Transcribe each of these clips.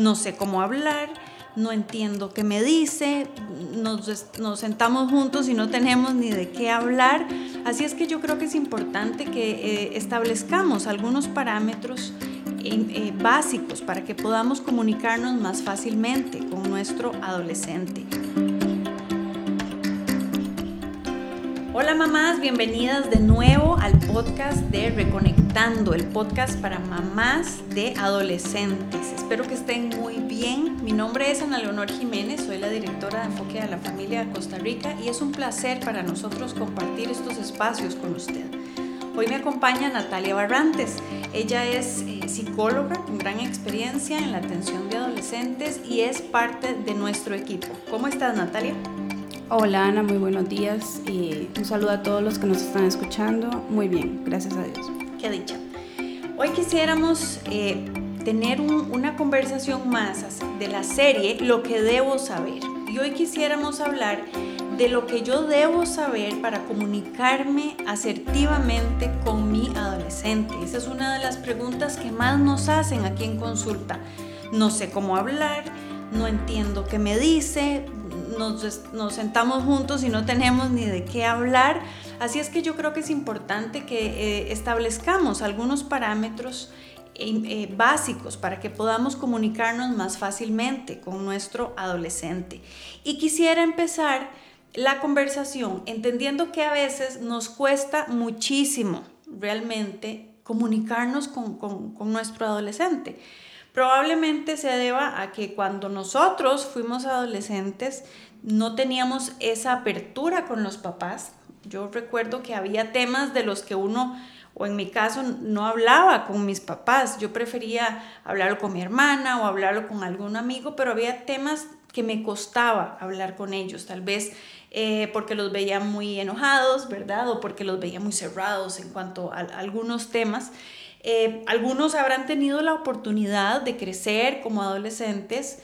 no sé cómo hablar, no entiendo qué me dice, nos, nos, sentamos juntos y no tenemos ni de qué hablar. Así es que yo creo que es importante que eh, establezcamos algunos parámetros eh, básicos para que podamos comunicarnos más fácilmente con nuestro adolescente. Hola mamás, bienvenidas de nuevo al podcast de Reconectando, el podcast para mamás de adolescentes. Espero que estén muy bien. Mi nombre es Ana Leonor Jiménez, soy la directora de Enfoque a la Familia de Costa Rica y es un placer para nosotros compartir estos espacios con usted. Hoy me acompaña Natalia Barrantes. Ella es eh, psicóloga con gran experiencia en la atención de adolescentes y es parte de nuestro equipo. ¿Cómo estás Natalia? Hola Ana, muy buenos días y un saludo a todos los que nos están escuchando. Muy bien, gracias a Dios. Qué dicha. Hoy quisiéramos eh, tener una conversación más de la serie Lo que debo saber. Y hoy quisiéramos hablar de lo que yo debo saber para comunicarme asertivamente con mi adolescente. Esa es una de las preguntas que más nos hacen aquí en consulta. No sé cómo hablar, no entiendo qué me dice, nos, sentamos juntos y no tenemos ni de qué hablar. Así es que yo creo que es importante que eh, establezcamos algunos parámetros eh, eh, básicos para que podamos comunicarnos más fácilmente con nuestro adolescente. Y quisiera empezar la conversación entendiendo que a veces nos cuesta muchísimo realmente comunicarnos con, con nuestro adolescente. Probablemente se deba a que cuando nosotros fuimos adolescentes no teníamos esa apertura con los papás. Yo recuerdo que había temas de los que uno, o en mi caso, no hablaba con mis papás. Yo prefería hablarlo con mi hermana o hablarlo con algún amigo, pero había temas que me costaba hablar con ellos, tal vez eh, porque los veía muy enojados, ¿verdad? O porque los veía muy cerrados en cuanto a, algunos temas. Eh, algunos habrán tenido la oportunidad de crecer como adolescentes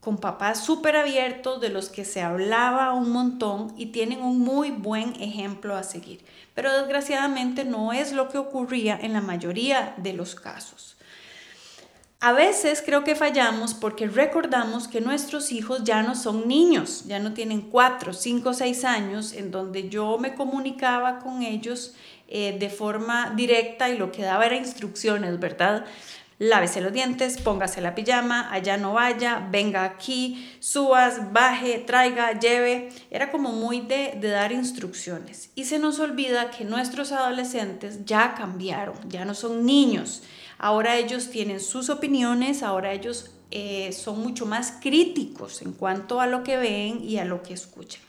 con papás súper abiertos de los que se hablaba un montón y tienen un muy buen ejemplo a seguir. Pero desgraciadamente no es lo que ocurría en la mayoría de los casos. A veces creo que fallamos porque recordamos que nuestros hijos ya no son niños, ya no tienen cuatro, cinco, seis años en donde yo me comunicaba con ellos eh, de forma directa y lo que daba era instrucciones, ¿verdad? lávese los dientes, póngase la pijama, allá no vaya, venga aquí, subas, baje, traiga, lleve. Era como muy de, dar instrucciones. Y se nos olvida que nuestros adolescentes ya cambiaron, ya no son niños. Ahora ellos tienen sus opiniones, ahora ellos eh, son mucho más críticos en cuanto a lo que ven y a lo que escuchan.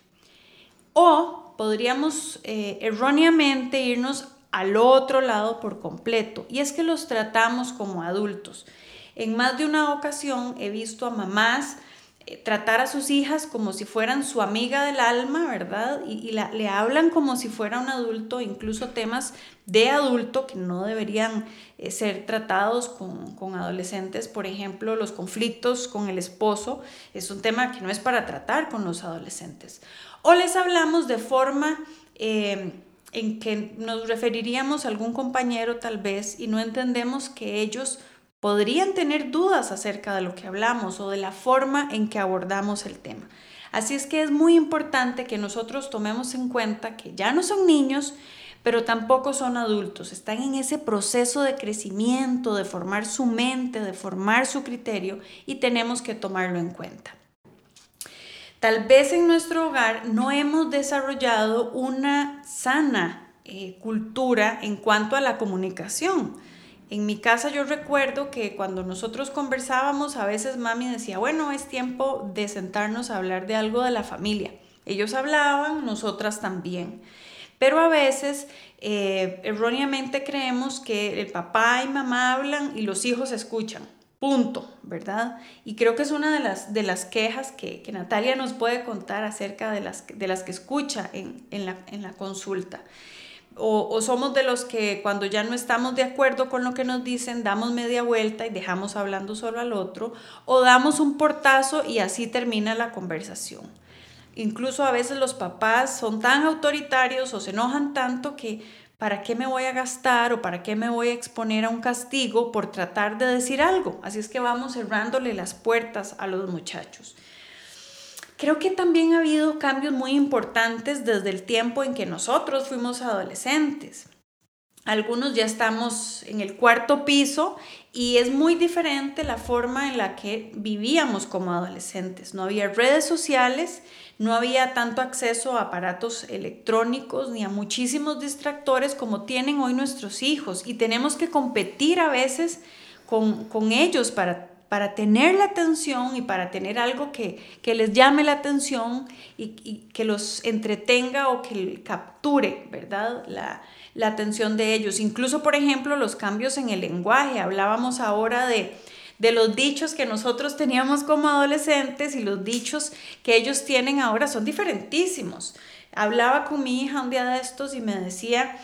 O podríamos eh, erróneamente irnos al otro lado por completo. Y es que los tratamos como adultos. En más de una ocasión he visto a mamás tratar a sus hijas como si fueran su amiga del alma, ¿verdad? Y, le hablan como si fuera un adulto, incluso temas de adulto que no deberían eh, ser tratados con, adolescentes. Por ejemplo, los conflictos con el esposo es un tema que no es para tratar con los adolescentes. O les hablamos de forma... Eh, en que nos referiríamos a algún compañero tal vez y no entendemos que ellos podrían tener dudas acerca de lo que hablamos o de la forma en que abordamos el tema. Así es que es muy importante que nosotros tomemos en cuenta que ya no son niños, pero tampoco son adultos, están en ese proceso de crecimiento, de formar su mente, de formar su criterio y tenemos que tomarlo en cuenta. Tal vez en nuestro hogar no hemos desarrollado una sana eh, cultura en cuanto a la comunicación. En mi casa yo recuerdo que cuando nosotros conversábamos, a veces mami decía, bueno, es tiempo de sentarnos a hablar de algo de la familia. Ellos hablaban, nosotras también. Pero a veces eh, erróneamente creemos que el papá y mamá hablan y los hijos escuchan. Punto, ¿verdad? Y creo que es una de las, de las quejas que, Natalia nos puede contar acerca de las, de las que escucha en, la, consulta. O, o, somos de los que cuando ya no estamos de acuerdo con lo que nos dicen, damos media vuelta y dejamos hablando solo al otro, o damos un portazo y así termina la conversación. Incluso a veces los papás son tan autoritarios o se enojan tanto que ¿para qué me voy a gastar o para qué me voy a exponer a un castigo por tratar de decir algo? Así es que vamos cerrándole las puertas a los muchachos. Creo que también ha habido cambios muy importantes desde el tiempo en que nosotros fuimos adolescentes. Algunos ya estamos en el cuarto piso y es muy diferente la forma en la que vivíamos como adolescentes. No había redes sociales, no había tanto acceso a aparatos electrónicos ni a muchísimos distractores como tienen hoy nuestros hijos y tenemos que competir a veces con, con ellos para para tener la atención y para tener algo que, les llame la atención y, que los entretenga o que capture, ¿verdad? La, atención de ellos. Incluso, por ejemplo, los cambios en el lenguaje. Hablábamos ahora de, de los dichos que nosotros teníamos como adolescentes y los dichos que ellos tienen ahora son diferentísimos. Hablaba con mi hija un día de estos y me decía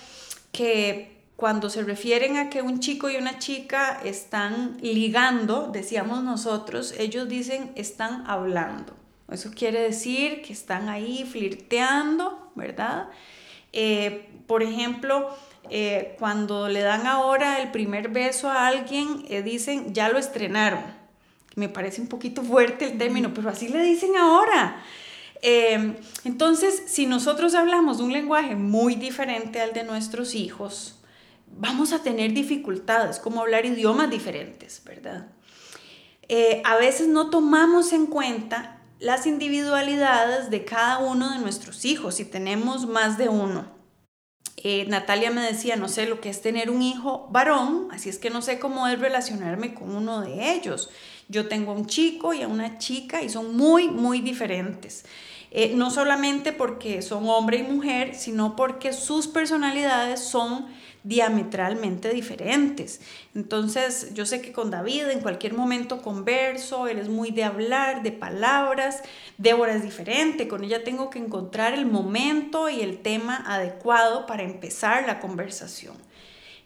que cuando se refieren a que un chico y una chica están ligando, decíamos nosotros, ellos dicen están hablando. Eso quiere decir que están ahí flirteando, ¿verdad? Eh, por ejemplo, eh, cuando le dan ahora el primer beso a alguien, eh, dicen ya lo estrenaron. Me parece un poquito fuerte el término, pero así le dicen ahora. entonces, si nosotros hablamos de un lenguaje muy diferente al de nuestros hijos, vamos a tener dificultades, como hablar idiomas diferentes, ¿verdad? Eh, a veces no tomamos en cuenta las individualidades de cada uno de nuestros hijos, si tenemos más de uno. Eh, Natalia me decía, no sé lo que es tener un hijo varón, así es que no sé cómo es relacionarme con uno de ellos. Yo tengo un chico y a una chica y son muy, muy diferentes. Eh, no solamente porque son hombre y mujer, sino porque sus personalidades son diametralmente diferentes. Entonces, yo sé que con David en cualquier momento converso, él es muy de hablar, de palabras, Débora es diferente, con ella tengo que encontrar el momento y el tema adecuado para empezar la conversación.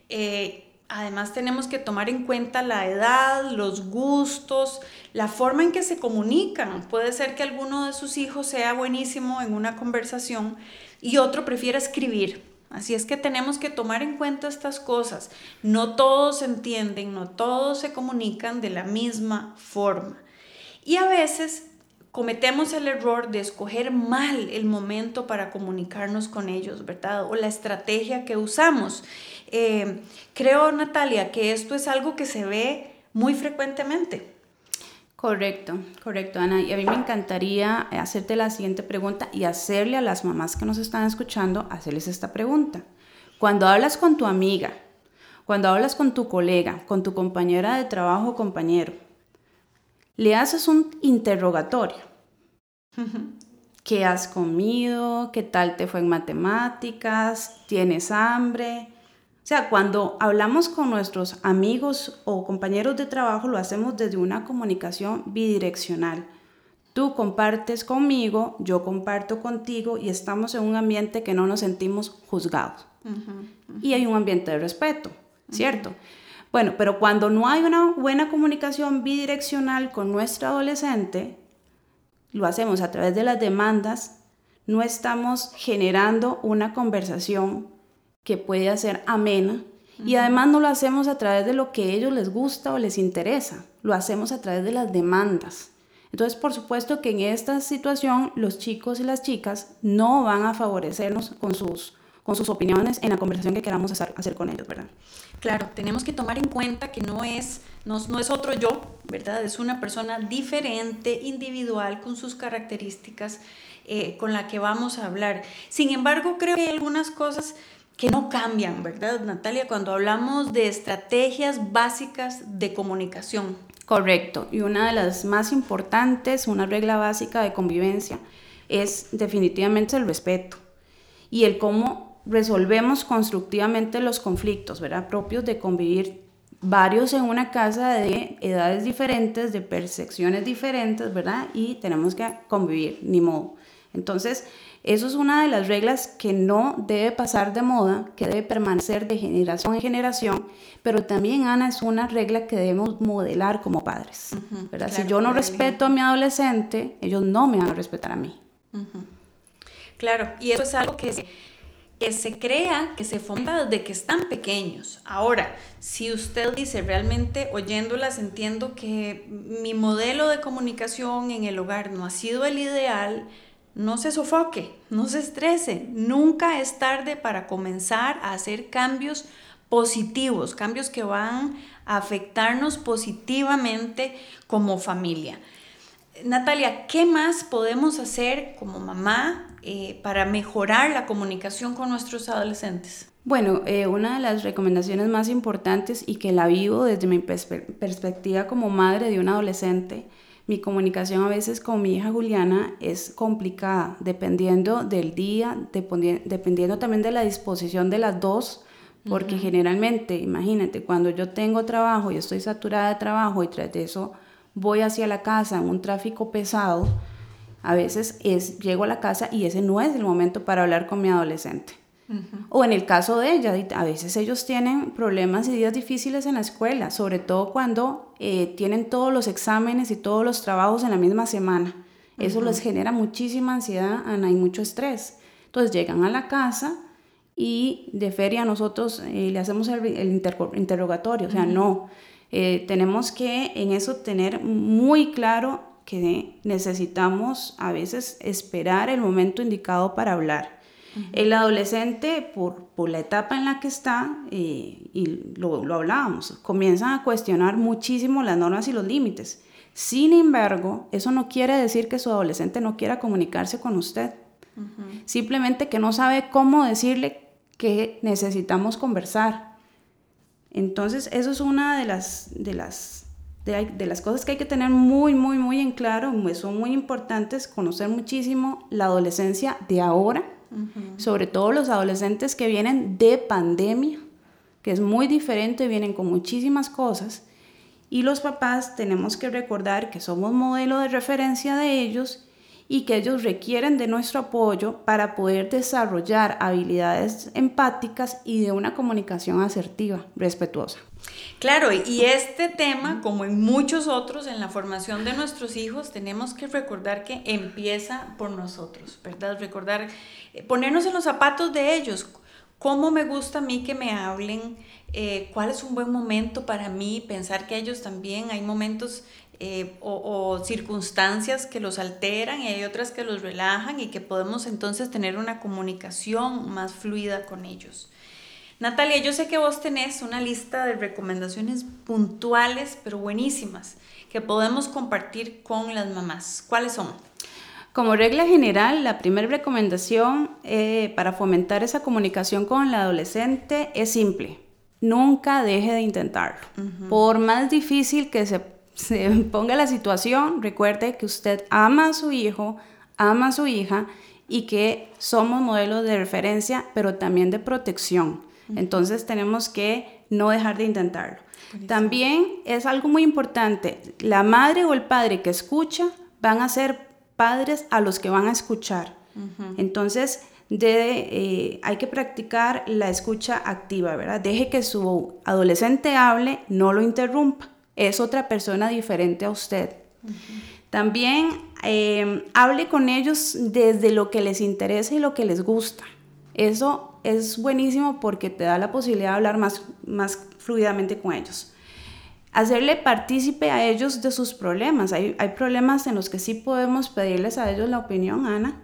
Eh, además tenemos que tomar en cuenta la edad, los gustos, la forma en que se comunican. Puede ser que alguno de sus hijos sea buenísimo en una conversación y otro prefiera escribir. Así es que tenemos que tomar en cuenta estas cosas. No todos entienden, no todos se comunican de la misma forma. Y a veces cometemos el error de escoger mal el momento para comunicarnos con ellos, ¿verdad? O la estrategia que usamos. Eh, creo, Natalia, que esto es algo que se ve muy frecuentemente. Correcto, correcto, Ana. Y a mí me encantaría hacerte la siguiente pregunta y hacerle a las mamás que nos están escuchando, hacerles esta pregunta. Cuando hablas con tu amiga, cuando hablas con tu colega, con tu compañera de trabajo o compañero, le haces un interrogatorio. ¿Qué has comido? ¿Qué tal te fue en matemáticas? ¿Tienes hambre? O sea, cuando hablamos con nuestros amigos o compañeros de trabajo, lo hacemos desde una comunicación bidireccional. Tú compartes conmigo, yo comparto contigo y estamos en un ambiente que no nos sentimos juzgados. Y hay un ambiente de respeto, ¿cierto? Bueno, pero cuando no hay una buena comunicación bidireccional con nuestro adolescente, lo hacemos a través de las demandas, no estamos generando una conversación que puede ser amena. Y además no lo hacemos a través de lo que a ellos les gusta o les interesa, lo hacemos a través de las demandas. Entonces, por supuesto que en esta situación los chicos y las chicas no van a favorecernos con sus, con sus opiniones en la conversación que queramos hacer, hacer con ellos, ¿verdad? Claro, tenemos que tomar en cuenta que no es, no, no es otro yo, ¿verdad? Es una persona diferente, individual, con sus características eh, con la que vamos a hablar. Sin embargo, creo que hay algunas cosas que no cambian, ¿verdad, Natalia? Cuando hablamos de estrategias básicas de comunicación. Correcto. Y una de las más importantes, una regla básica de convivencia, es definitivamente el respeto y el cómo resolvemos constructivamente los conflictos, ¿verdad? Propios de convivir varios en una casa de edades diferentes, de percepciones diferentes, ¿verdad? Y tenemos que convivir, ni modo. Entonces, eso es una de las reglas que no debe pasar de moda, que debe permanecer de generación en generación, pero también, Ana, es una regla que debemos modelar como padres. si yo no respeto a mi adolescente, ellos no me van a respetar a mí. Claro, y eso es algo que, que se crea, que se fomenta desde que están pequeños. Ahora, si usted dice realmente oyéndolas entiendo que mi modelo de comunicación en el hogar no ha sido el ideal, no se sofoque, no se estrese. Nunca es tarde para comenzar a hacer cambios positivos, cambios que van a afectarnos positivamente como familia. Natalia, ¿qué más podemos hacer como mamá eh, para mejorar la comunicación con nuestros adolescentes? Bueno, eh, una de las recomendaciones más importantes y que la vivo desde mi perspectiva como madre de un adolescente mi comunicación a veces con mi hija Juliana es complicada, dependiendo del día, dependiendo también de la disposición de las dos, porque generalmente, imagínate, cuando yo tengo trabajo y estoy saturada de trabajo y tras de eso voy hacia la casa en un tráfico pesado, a veces es, llego a la casa y ese no es el momento para hablar con mi adolescente. O en el caso de ella, a veces ellos tienen problemas y días difíciles en la escuela, sobre todo cuando eh, tienen todos los exámenes y todos los trabajos en la misma semana. Eso les genera muchísima ansiedad, Ana, y mucho estrés. Entonces llegan a la casa y de feria nosotros eh, le hacemos el, interrogatorio, o sea, no. Eh, tenemos que en eso tener muy claro que necesitamos a veces esperar el momento indicado para hablar. El adolescente, por, por, la etapa en la que está, eh, y lo, lo hablábamos, comienza a cuestionar muchísimo las normas y los límites. Sin embargo, eso no quiere decir que su adolescente no quiera comunicarse con usted. Simplemente que no sabe cómo decirle que necesitamos conversar. Entonces, eso es una de las, de las, de, las cosas que hay que tener muy, muy, muy en claro. Son muy importantes conocer muchísimo la adolescencia de ahora sobre todo los adolescentes que vienen de pandemia, que es muy diferente, vienen con muchísimas cosas. Y los papás tenemos que recordar que somos modelo de referencia de ellos y que ellos requieren de nuestro apoyo para poder desarrollar habilidades empáticas y de una comunicación asertiva, respetuosa. Claro, y este tema, como en muchos otros, en la formación de nuestros hijos, tenemos que recordar que empieza por nosotros, ¿verdad? Recordar, eh, ponernos en los zapatos de ellos. ¿Cómo me gusta a mí que me hablen? Eh, ¿Cuál es un buen momento para mí? Pensar que ellos también, hay momentos eh, o, circunstancias que los alteran y hay otras que los relajan y que podemos entonces tener una comunicación más fluida con ellos. Natalia, yo sé que vos tenés una lista de recomendaciones puntuales, pero buenísimas, que podemos compartir con las mamás. ¿Cuáles son? Como regla general, la primera recomendación eh, para fomentar esa comunicación con el adolescente es simple. Nunca deje de intentarlo. Por más difícil que se se ponga la situación, recuerde que usted ama a su hijo, ama a su hija y que somos modelos de referencia, pero también de protección. Entonces tenemos que no dejar de intentarlo. También es algo muy importante, la madre o el padre que escucha van a ser padres a los que van a escuchar. Entonces, eh, hay que practicar la escucha activa, ¿verdad? Deje que su adolescente hable, no lo interrumpa es otra persona diferente a usted. También eh, hable con ellos desde lo que les interesa y lo que les gusta. Eso es buenísimo porque te da la posibilidad de hablar más, más fluidamente con ellos. Hacerle partícipe a ellos de sus problemas. Hay, hay, problemas en los que sí podemos pedirles a ellos la opinión, Ana.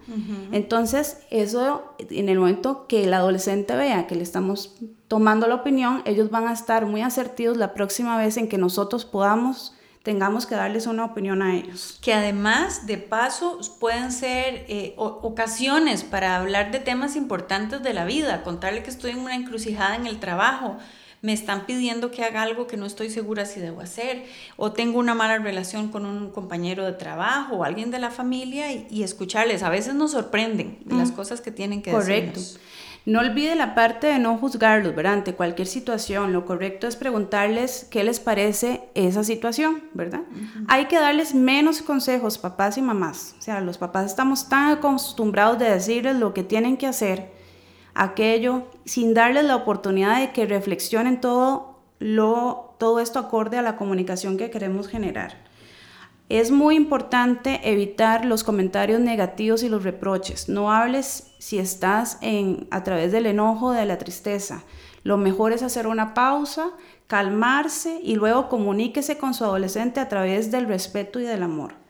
Entonces, eso en el momento que el adolescente vea que le estamos tomando la opinión, ellos van a estar muy asertivos la próxima vez en que nosotros podamos tengamos que darles una opinión a ellos. Que además, de paso, pueden ser eh, ocasiones para hablar de temas importantes de la vida, contarle que estoy en una encrucijada en el trabajo, me están pidiendo que haga algo que no estoy segura si debo hacer, o tengo una mala relación con un compañero de trabajo o alguien de la familia y, escucharles. A veces nos sorprenden de las cosas que tienen que Correcto. No olvide la parte de no juzgarlos, ¿verdad? Ante cualquier situación, lo correcto es preguntarles qué les parece esa situación, ¿verdad? Hay que darles menos consejos, papás y mamás. O sea, los papás estamos tan acostumbrados de decirles lo que tienen que hacer, aquello, sin darles la oportunidad de que reflexionen todo, lo, todo esto acorde a la comunicación que queremos generar. Es muy importante evitar los comentarios negativos y los reproches. No hables si estás en, a través del enojo de la tristeza. Lo mejor es hacer una pausa, calmarse y luego comuníquese con su adolescente a través del respeto y del amor.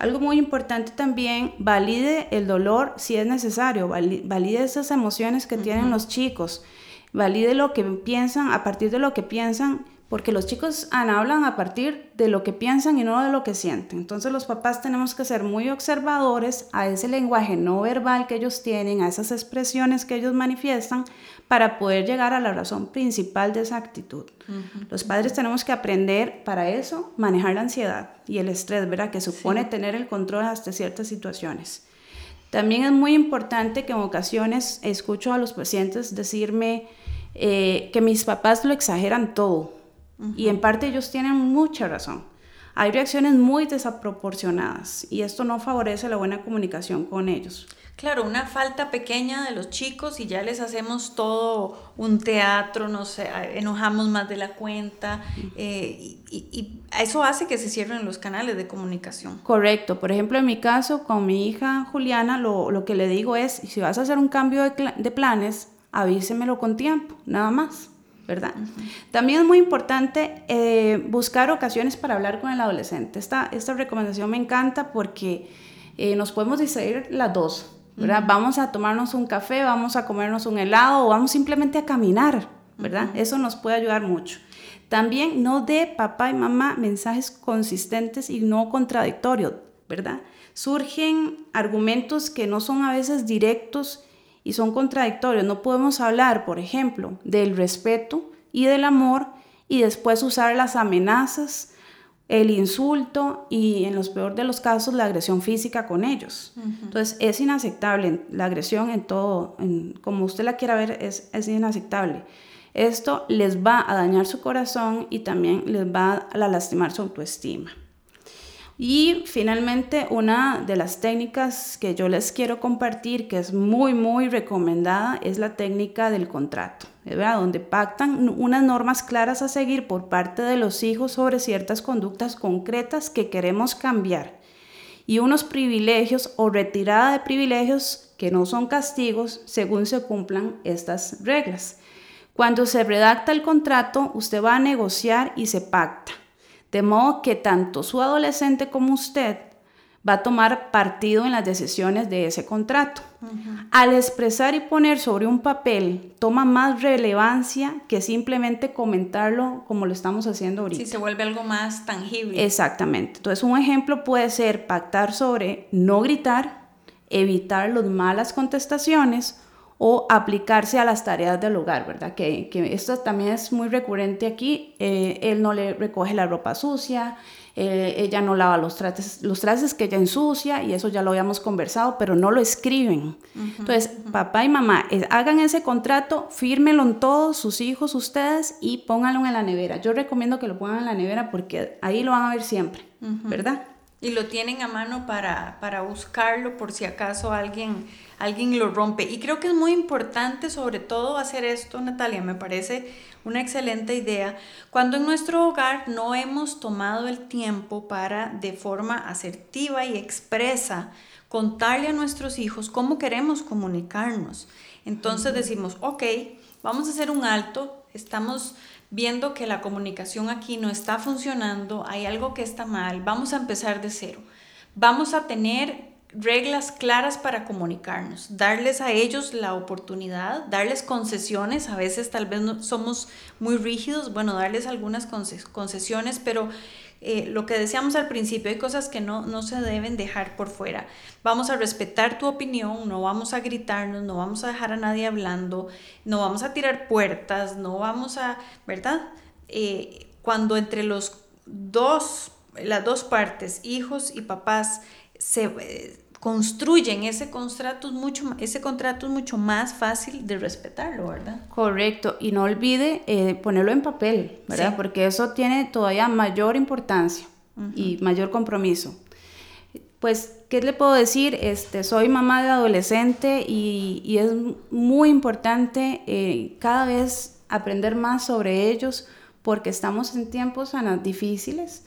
Algo muy importante también, valide el dolor si es necesario, valide esas emociones que tienen los chicos, valide lo que piensan, a partir de lo que piensan, porque los chicos hablan a partir de lo que piensan y no de lo que sienten. Entonces los papás tenemos que ser muy observadores a ese lenguaje no verbal que ellos tienen, a esas expresiones que ellos manifiestan, para poder llegar a la razón principal de esa actitud. Los padres tenemos que aprender para eso, manejar la ansiedad y el estrés, ¿verdad? Que supone tener el control hasta ciertas situaciones. También es muy importante que en ocasiones escucho a los pacientes decirme eh, que mis papás lo exageran todo y en parte ellos tienen mucha razón. Hay reacciones muy desproporcionadas y esto no favorece la buena comunicación con ellos. Claro, una falta pequeña de los chicos y ya les hacemos todo un teatro, nos enojamos más de la cuenta eh, y, eso hace que se cierren los canales de comunicación. Correcto. Por ejemplo, en mi caso, con mi hija Juliana, lo, que le digo es, si vas a hacer un cambio de, de planes, avísemelo con tiempo, nada más. ¿Verdad? También es muy importante eh, buscar ocasiones para hablar con el adolescente. Esta, esta recomendación me encanta porque eh, nos podemos distraer las dos, ¿verdad? Vamos a tomarnos un café, vamos a comernos un helado o vamos simplemente a caminar, ¿verdad? Eso nos puede ayudar mucho. También no dé papá y mamá mensajes consistentes y no contradictorios, ¿verdad? Surgen argumentos que no son a veces directos y son contradictorios. No podemos hablar, por ejemplo, del respeto y del amor y después usar las amenazas, el insulto y en los peores de los casos la agresión física con ellos. Entonces es inaceptable la agresión en todo, como usted la quiera ver, es, es inaceptable. Esto les va a dañar su corazón y también les va a lastimar su autoestima. Y finalmente, una de las técnicas que yo les quiero compartir, que es muy, muy recomendada, es la técnica del contrato, ¿verdad? donde pactan unas normas claras a seguir por parte de los hijos sobre ciertas conductas concretas que queremos cambiar y unos privilegios o retirada de privilegios que no son castigos según se cumplan estas reglas. Cuando se redacta el contrato, usted va a negociar y se pacta. De modo que tanto su adolescente como usted va a tomar partido en las decisiones de ese contrato. Al expresar y poner sobre un papel, toma más relevancia que simplemente comentarlo como lo estamos haciendo ahorita. Sí, se vuelve algo más tangible. Exactamente. Entonces, un ejemplo puede ser pactar sobre no gritar, evitar las malas contestaciones o aplicarse a las tareas del hogar, ¿verdad? Que, que esto también es muy recurrente aquí. Eh, él no le recoge la ropa sucia, eh, ella no lava los trastes, los trastes que ella ensucia, y eso ya lo habíamos conversado, pero no lo escriben. Entonces, papá y mamá, eh, hagan ese contrato, fírmenlo en todos, sus hijos, ustedes, y pónganlo en la nevera. Yo recomiendo que lo pongan en la nevera porque ahí lo van a ver siempre, ¿verdad? Y lo tienen a mano para, para buscarlo por si acaso alguien alguien lo rompe. Y creo que es muy importante sobre todo hacer esto, Natalia, me parece una excelente idea, cuando en nuestro hogar no hemos tomado el tiempo para de forma asertiva y expresa contarle a nuestros hijos cómo queremos comunicarnos. Entonces decimos, ok, vamos a hacer un alto, estamos viendo que la comunicación aquí no está funcionando, hay algo que está mal, vamos a empezar de cero. Vamos a tener reglas claras para comunicarnos, darles a ellos la oportunidad, darles concesiones, a veces tal vez somos muy rígidos, bueno, darles algunas concesiones, pero eh, lo que decíamos al principio, hay cosas que no, no se deben dejar por fuera. Vamos a respetar tu opinión, no vamos a gritarnos, no vamos a dejar a nadie hablando, no vamos a tirar puertas, no vamos a, ¿verdad? Eh, cuando entre los dos, las dos partes, hijos y papás, se eh, construyen ese contrato, es mucho, ese contrato es mucho más fácil de respetarlo, ¿verdad? Correcto, y no olvide eh, ponerlo en papel, ¿verdad? Porque eso tiene todavía mayor importancia y mayor compromiso. Pues, ¿qué le puedo decir? Este, soy mamá de adolescente y, y es muy importante eh, cada vez aprender más sobre ellos porque estamos en tiempos difíciles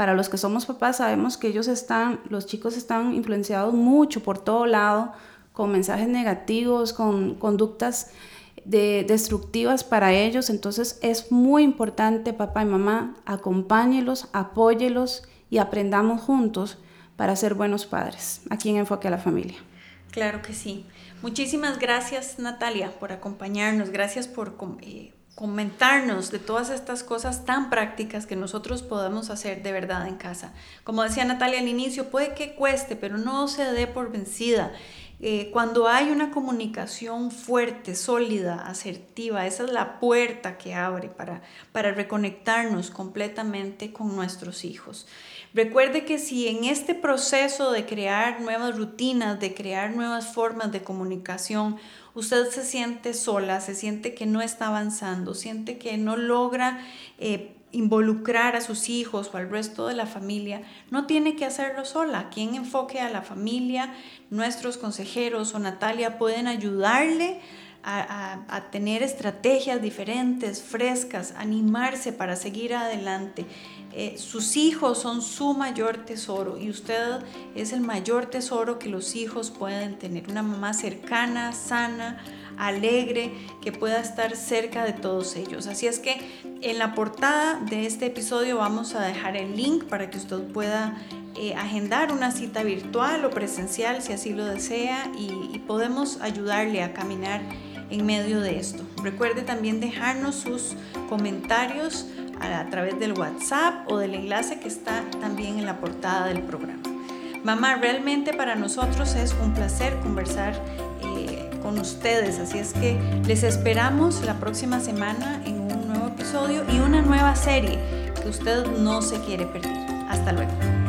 para los que somos papás sabemos que ellos están, los chicos están influenciados mucho por todo lado, con mensajes negativos, con conductas de, destructivas para ellos. Entonces es muy importante, papá y mamá, acompáñelos, apóyelos y aprendamos juntos para ser buenos padres aquí en Enfoque a la Familia. Claro que sí. Muchísimas gracias Natalia por acompañarnos, gracias por eh, comentarnos de todas estas cosas tan prácticas que nosotros podemos hacer de verdad en casa. Como decía Natalia al inicio, puede que cueste, pero no se dé por vencida. Eh, cuando hay una comunicación fuerte, sólida, asertiva, esa es la puerta que abre para, para reconectarnos completamente con nuestros hijos. Recuerde que si en este proceso de crear nuevas rutinas, de crear nuevas formas de comunicación, usted se siente sola, se siente que no está avanzando, siente que no logra eh, involucrar a sus hijos o al resto de la familia, no tiene que hacerlo sola. Quien enfoque a la familia, nuestros consejeros o Natalia pueden ayudarle a, tener estrategias diferentes, frescas, animarse para seguir adelante. Eh, sus hijos son su mayor tesoro y usted es el mayor tesoro que los hijos pueden tener. Una mamá cercana, sana, alegre, que pueda estar cerca de todos ellos. Así es que en la portada de este episodio vamos a dejar el link para que usted pueda eh, agendar una cita virtual o presencial si así lo desea y, podemos ayudarle a caminar en medio de esto. Recuerde también dejarnos sus comentarios a, través del WhatsApp o del enlace que está también en la portada del programa. Mamá, realmente para nosotros es un placer conversar con ustedes. Así es que les esperamos la próxima semana en un nuevo episodio y una nueva serie que usted no se quiere perder. Hasta luego.